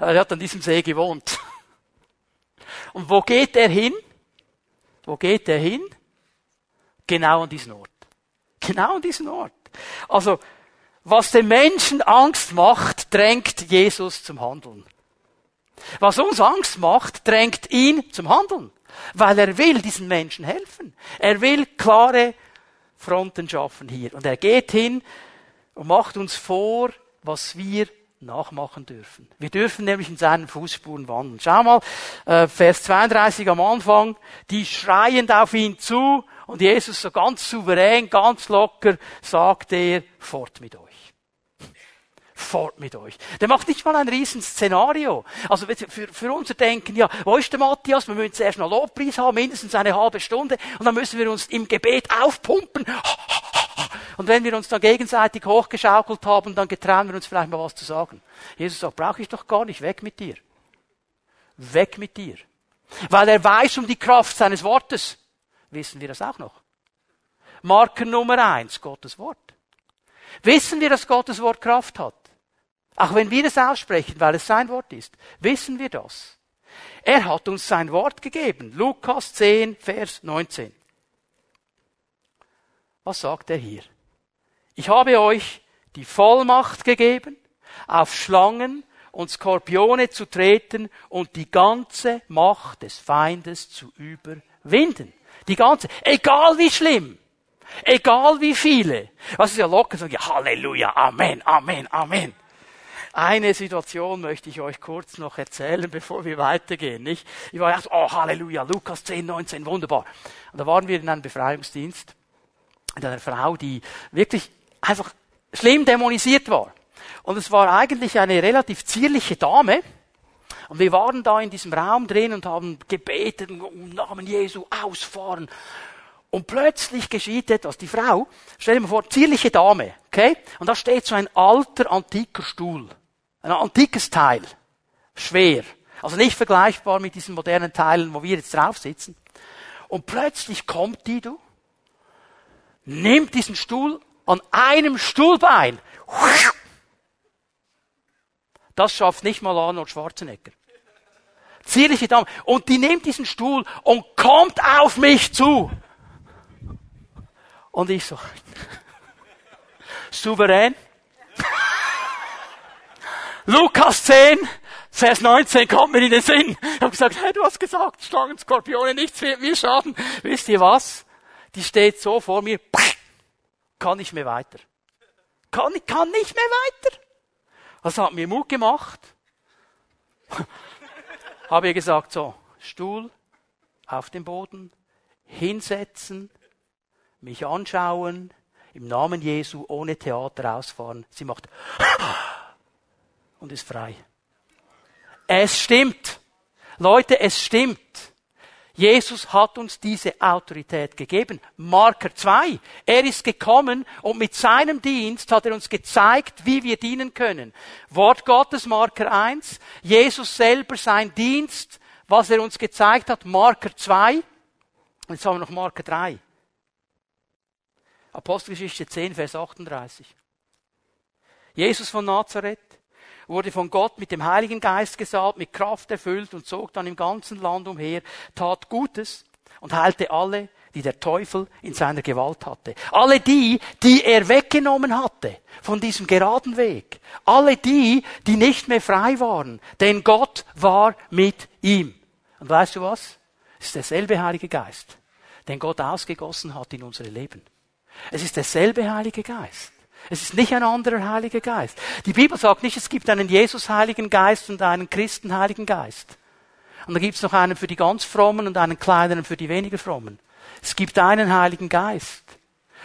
Er hat an diesem See gewohnt. Und wo geht er hin? Wo geht er hin? Genau an diesen Ort. Genau an diesen Ort. Also, was den Menschen Angst macht, drängt Jesus zum Handeln. Was uns Angst macht, drängt ihn zum Handeln. Weil er will diesen Menschen helfen. Er will klare Fronten schaffen hier. Und er geht hin und macht uns vor, was wir nachmachen dürfen. Wir dürfen nämlich in seinen Fußspuren wandeln. Schau mal, äh, Vers 32 am Anfang, die schreiend auf ihn zu und Jesus so ganz souverän, ganz locker sagt er, fort mit euch. Fort mit euch. Der macht nicht mal ein riesen Szenario. Also für, für unser Denken, ja, wo ist der Matthias? Wir müssen zuerst noch Lobpreis haben, mindestens eine halbe Stunde, und dann müssen wir uns im Gebet aufpumpen. (laughs) Und wenn wir uns dann gegenseitig hochgeschaukelt haben, dann getrauen wir uns vielleicht mal was zu sagen. Jesus sagt, brauche ich doch gar nicht, weg mit dir. Weg mit dir. Weil er weiß um die Kraft seines Wortes. Wissen wir das auch noch? Marker Nummer eins, Gottes Wort. Wissen wir, dass Gottes Wort Kraft hat? Auch wenn wir es aussprechen, weil es sein Wort ist. Wissen wir das? Er hat uns sein Wort gegeben. Lukas 10, Vers 19. Was sagt er hier? Ich habe euch die Vollmacht gegeben, auf Schlangen und Skorpione zu treten und die ganze Macht des Feindes zu überwinden. Die ganze, egal wie schlimm, egal wie viele. Was ist ja locker, sagen, ja, Halleluja, Amen, Amen, Amen. Eine Situation möchte ich euch kurz noch erzählen, bevor wir weitergehen, nicht? Ich war erst, oh, Halleluja, Lukas 10, 19, wunderbar. Und da waren wir in einem Befreiungsdienst mit einer Frau, die wirklich einfach schlimm dämonisiert war. Und es war eigentlich eine relativ zierliche Dame. Und wir waren da in diesem Raum drin und haben gebetet, im Namen Jesu ausfahren. Und plötzlich geschieht etwas. Die Frau, stell dir mal vor, zierliche Dame, okay? Und da steht so ein alter, antiker Stuhl. Ein antikes Teil. Schwer. Also nicht vergleichbar mit diesen modernen Teilen, wo wir jetzt drauf sitzen. Und plötzlich kommt die, du, nimmt diesen Stuhl an einem Stuhlbein. Das schafft nicht mal Arnold Schwarzenegger. Zierliche Dame. Und die nimmt diesen Stuhl und kommt auf mich zu. Und ich so, (laughs) souverän. Lukas 10, Vers 19 kommt mir in den Sinn. Ich habe gesagt, hey, du hast gesagt, Schlangen, Skorpione, nichts wird mir schaden. Wisst ihr was? Die steht so vor mir kann nicht mehr weiter. Kann, kann nicht mehr weiter. Das hat mir Mut gemacht. (laughs) Habe ihr gesagt, so, Stuhl auf dem Boden, hinsetzen, mich anschauen, im Namen Jesu ohne Theater ausfahren. Sie macht (laughs) und ist frei. Es stimmt. Leute, es stimmt. Jesus hat uns diese Autorität gegeben. Marker 2. Er ist gekommen und mit seinem Dienst hat er uns gezeigt, wie wir dienen können. Wort Gottes, Marker 1. Jesus selber sein Dienst, was er uns gezeigt hat, Marker 2. Jetzt haben wir noch Marker 3. Apostelgeschichte 10, Vers 38. Jesus von Nazareth wurde von Gott mit dem Heiligen Geist gesalbt, mit Kraft erfüllt und zog dann im ganzen Land umher, tat Gutes und heilte alle, die der Teufel in seiner Gewalt hatte. Alle die, die er weggenommen hatte von diesem geraden Weg. Alle die, die nicht mehr frei waren. Denn Gott war mit ihm. Und weißt du was? Es ist derselbe Heilige Geist, den Gott ausgegossen hat in unsere Leben. Es ist derselbe Heilige Geist. Es ist nicht ein anderer Heiliger Geist. Die Bibel sagt nicht, es gibt einen Jesus-Heiligen Geist und einen Christen-Heiligen Geist. Und da gibt es noch einen für die ganz Frommen und einen kleineren für die weniger Frommen. Es gibt einen Heiligen Geist.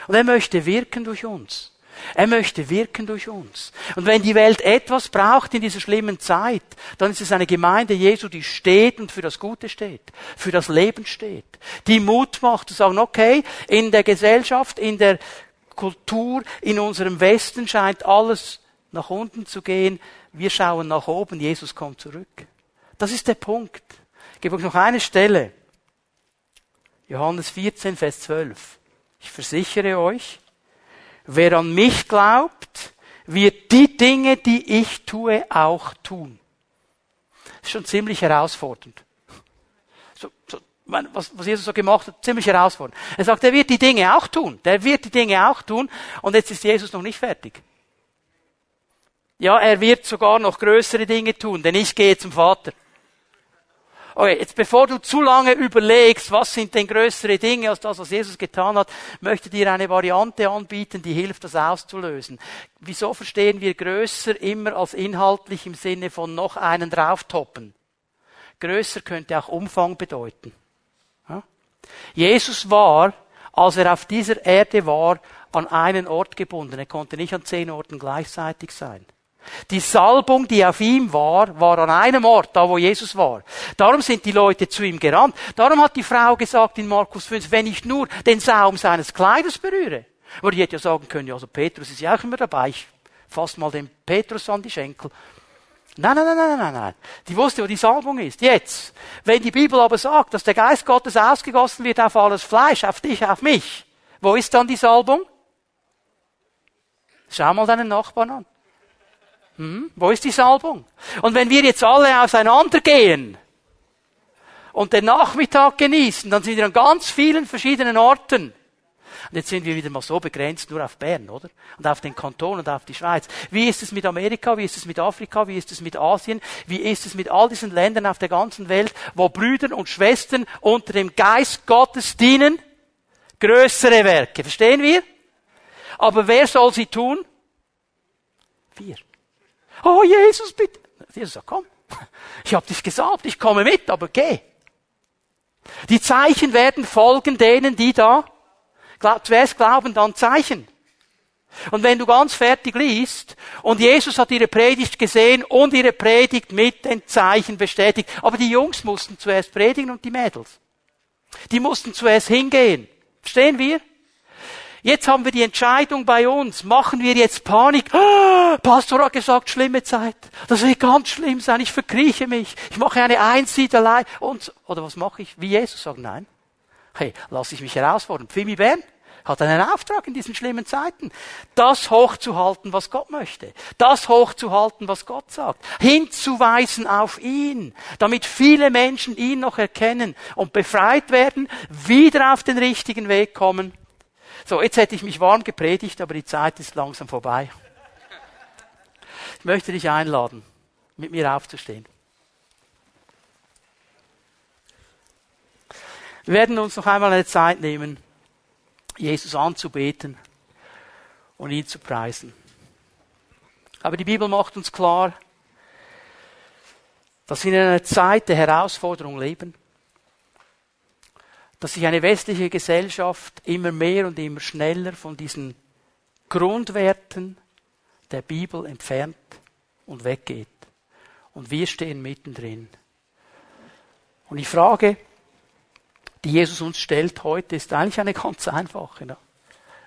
Und er möchte wirken durch uns. Er möchte wirken durch uns. Und wenn die Welt etwas braucht in dieser schlimmen Zeit, dann ist es eine Gemeinde Jesu, die steht und für das Gute steht, für das Leben steht, die Mut macht zu sagen, okay, in der Gesellschaft, in der Kultur in unserem Westen scheint alles nach unten zu gehen. Wir schauen nach oben, Jesus kommt zurück. Das ist der Punkt. Ich gebe euch noch eine Stelle. Johannes 14, Vers 12. Ich versichere euch, wer an mich glaubt, wird die Dinge, die ich tue, auch tun. Das ist schon ziemlich herausfordernd. So, so was, was Jesus so gemacht hat, ziemlich herausfordernd. Er sagt, er wird die Dinge auch tun. Der wird die Dinge auch tun. Und jetzt ist Jesus noch nicht fertig. Ja, er wird sogar noch größere Dinge tun, denn ich gehe zum Vater. Okay, jetzt bevor du zu lange überlegst, was sind denn größere Dinge als das, was Jesus getan hat, möchte dir eine Variante anbieten, die hilft, das auszulösen. Wieso verstehen wir größer immer als inhaltlich im Sinne von noch einen drauftoppen? Größer könnte auch Umfang bedeuten. Jesus war, als er auf dieser Erde war, an einen Ort gebunden. Er konnte nicht an zehn Orten gleichzeitig sein. Die Salbung, die auf ihm war, war an einem Ort, da wo Jesus war. Darum sind die Leute zu ihm gerannt. Darum hat die Frau gesagt in Markus 5, wenn ich nur den Saum seines Kleides berühre. Aber die hätte ja sagen können, ja, also Petrus ist ja auch immer dabei, ich fass mal den Petrus an die Schenkel. Nein, nein, nein, nein, nein, nein. Die wusste, wo die Salbung ist. Jetzt. Wenn die Bibel aber sagt, dass der Geist Gottes ausgegossen wird auf alles Fleisch, auf dich, auf mich, wo ist dann die Salbung? Schau mal deinen Nachbarn an. Hm? Wo ist die Salbung? Und wenn wir jetzt alle auseinandergehen und den Nachmittag genießen, dann sind wir an ganz vielen verschiedenen Orten. Und jetzt sind wir wieder mal so begrenzt nur auf Bern, oder? Und auf den Kanton und auf die Schweiz. Wie ist es mit Amerika? Wie ist es mit Afrika? Wie ist es mit Asien? Wie ist es mit all diesen Ländern auf der ganzen Welt, wo Brüder und Schwestern unter dem Geist Gottes dienen? Größere Werke. Verstehen wir? Aber wer soll sie tun? Wir. Oh Jesus, bitte. Jesus sagt, komm, (laughs) ich habe dich gesagt, ich komme mit, aber geh. Die Zeichen werden folgen denen, die da zuerst glauben, dann Zeichen. Und wenn du ganz fertig liest, und Jesus hat ihre Predigt gesehen und ihre Predigt mit den Zeichen bestätigt, aber die Jungs mussten zuerst predigen und die Mädels. Die mussten zuerst hingehen. Verstehen wir? Jetzt haben wir die Entscheidung bei uns. Machen wir jetzt Panik? Ah, Pastor hat gesagt, schlimme Zeit. Das wird ganz schlimm sein. Ich verkrieche mich. Ich mache eine Einsiedelei. Und, oder was mache ich? Wie Jesus sagt, nein. Hey, lass ich mich herausfordern. Pfimi Bern hat einen Auftrag in diesen schlimmen Zeiten. Das hochzuhalten, was Gott möchte. Das hochzuhalten, was Gott sagt. Hinzuweisen auf ihn. Damit viele Menschen ihn noch erkennen und befreit werden, wieder auf den richtigen Weg kommen so, jetzt hätte ich mich warm gepredigt, aber die Zeit ist langsam vorbei. Ich möchte dich einladen, mit mir aufzustehen. Wir werden uns noch einmal eine Zeit nehmen, Jesus anzubeten und ihn zu preisen. Aber die Bibel macht uns klar, dass wir in einer Zeit der Herausforderung leben dass sich eine westliche Gesellschaft immer mehr und immer schneller von diesen Grundwerten der Bibel entfernt und weggeht. Und wir stehen mittendrin. Und die Frage, die Jesus uns stellt heute, ist eigentlich eine ganz einfache. Ne?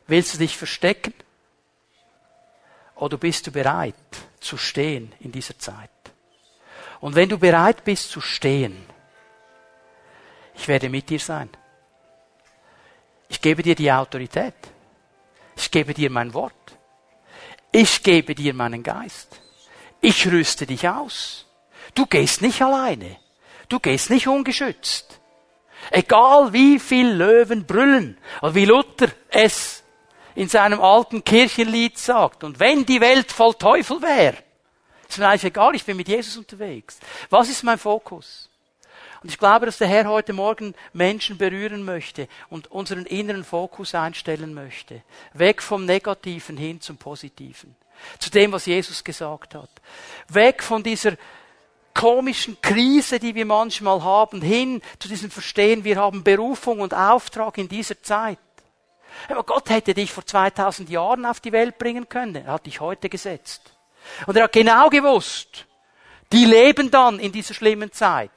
Willst du dich verstecken? Oder bist du bereit zu stehen in dieser Zeit? Und wenn du bereit bist zu stehen, ich werde mit dir sein. Ich gebe dir die Autorität. Ich gebe dir mein Wort. Ich gebe dir meinen Geist. Ich rüste dich aus. Du gehst nicht alleine. Du gehst nicht ungeschützt. Egal wie viel Löwen brüllen wie Luther es in seinem alten Kirchenlied sagt. Und wenn die Welt voll Teufel wäre, ist mir eigentlich egal, ich bin mit Jesus unterwegs. Was ist mein Fokus? Und ich glaube, dass der Herr heute Morgen Menschen berühren möchte und unseren inneren Fokus einstellen möchte. Weg vom Negativen hin zum Positiven. Zu dem, was Jesus gesagt hat. Weg von dieser komischen Krise, die wir manchmal haben, hin zu diesem Verstehen, wir haben Berufung und Auftrag in dieser Zeit. Aber Gott hätte dich vor 2000 Jahren auf die Welt bringen können. Er hat dich heute gesetzt. Und er hat genau gewusst, die leben dann in dieser schlimmen Zeit.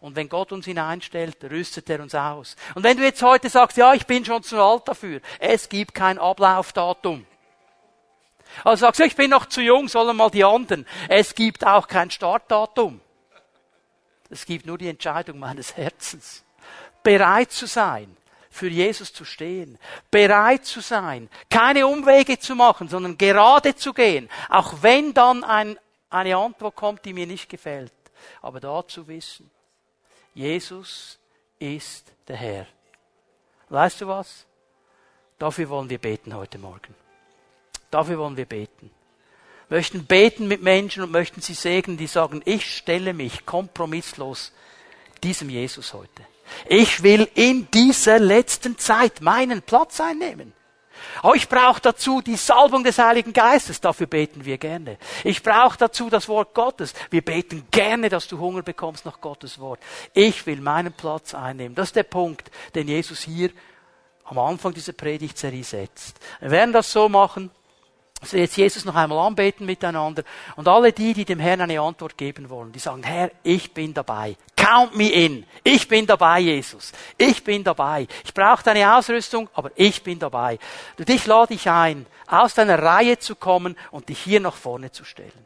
Und wenn Gott uns hineinstellt, rüstet er uns aus. Und wenn du jetzt heute sagst, ja, ich bin schon zu alt dafür, es gibt kein Ablaufdatum. Also sagst du, ich bin noch zu jung, sollen mal die anderen. Es gibt auch kein Startdatum. Es gibt nur die Entscheidung meines Herzens. Bereit zu sein, für Jesus zu stehen. Bereit zu sein, keine Umwege zu machen, sondern gerade zu gehen. Auch wenn dann ein, eine Antwort kommt, die mir nicht gefällt. Aber da zu wissen, Jesus ist der Herr. Weißt du was? Dafür wollen wir beten heute Morgen. Dafür wollen wir beten. Wir möchten beten mit Menschen und möchten sie segnen, die sagen, ich stelle mich kompromisslos diesem Jesus heute. Ich will in dieser letzten Zeit meinen Platz einnehmen. Aber ich brauche dazu die Salbung des Heiligen Geistes. Dafür beten wir gerne. Ich brauche dazu das Wort Gottes. Wir beten gerne, dass du Hunger bekommst nach Gottes Wort. Ich will meinen Platz einnehmen. Das ist der Punkt, den Jesus hier am Anfang dieser Predigtserie setzt. Wir werden das so machen, dass wir jetzt Jesus noch einmal anbeten miteinander. Und alle die, die dem Herrn eine Antwort geben wollen, die sagen, Herr, ich bin dabei. Count me in. Ich bin dabei, Jesus. Ich bin dabei. Ich brauche deine Ausrüstung, aber ich bin dabei. Und ich lade dich ein, aus deiner Reihe zu kommen und dich hier nach vorne zu stellen.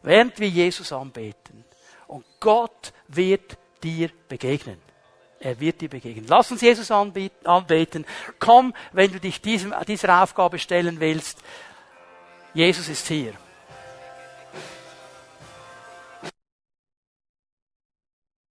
Während wir Jesus anbeten. Und Gott wird dir begegnen. Er wird dir begegnen. Lass uns Jesus anbeten. Komm, wenn du dich diesem, dieser Aufgabe stellen willst. Jesus ist hier.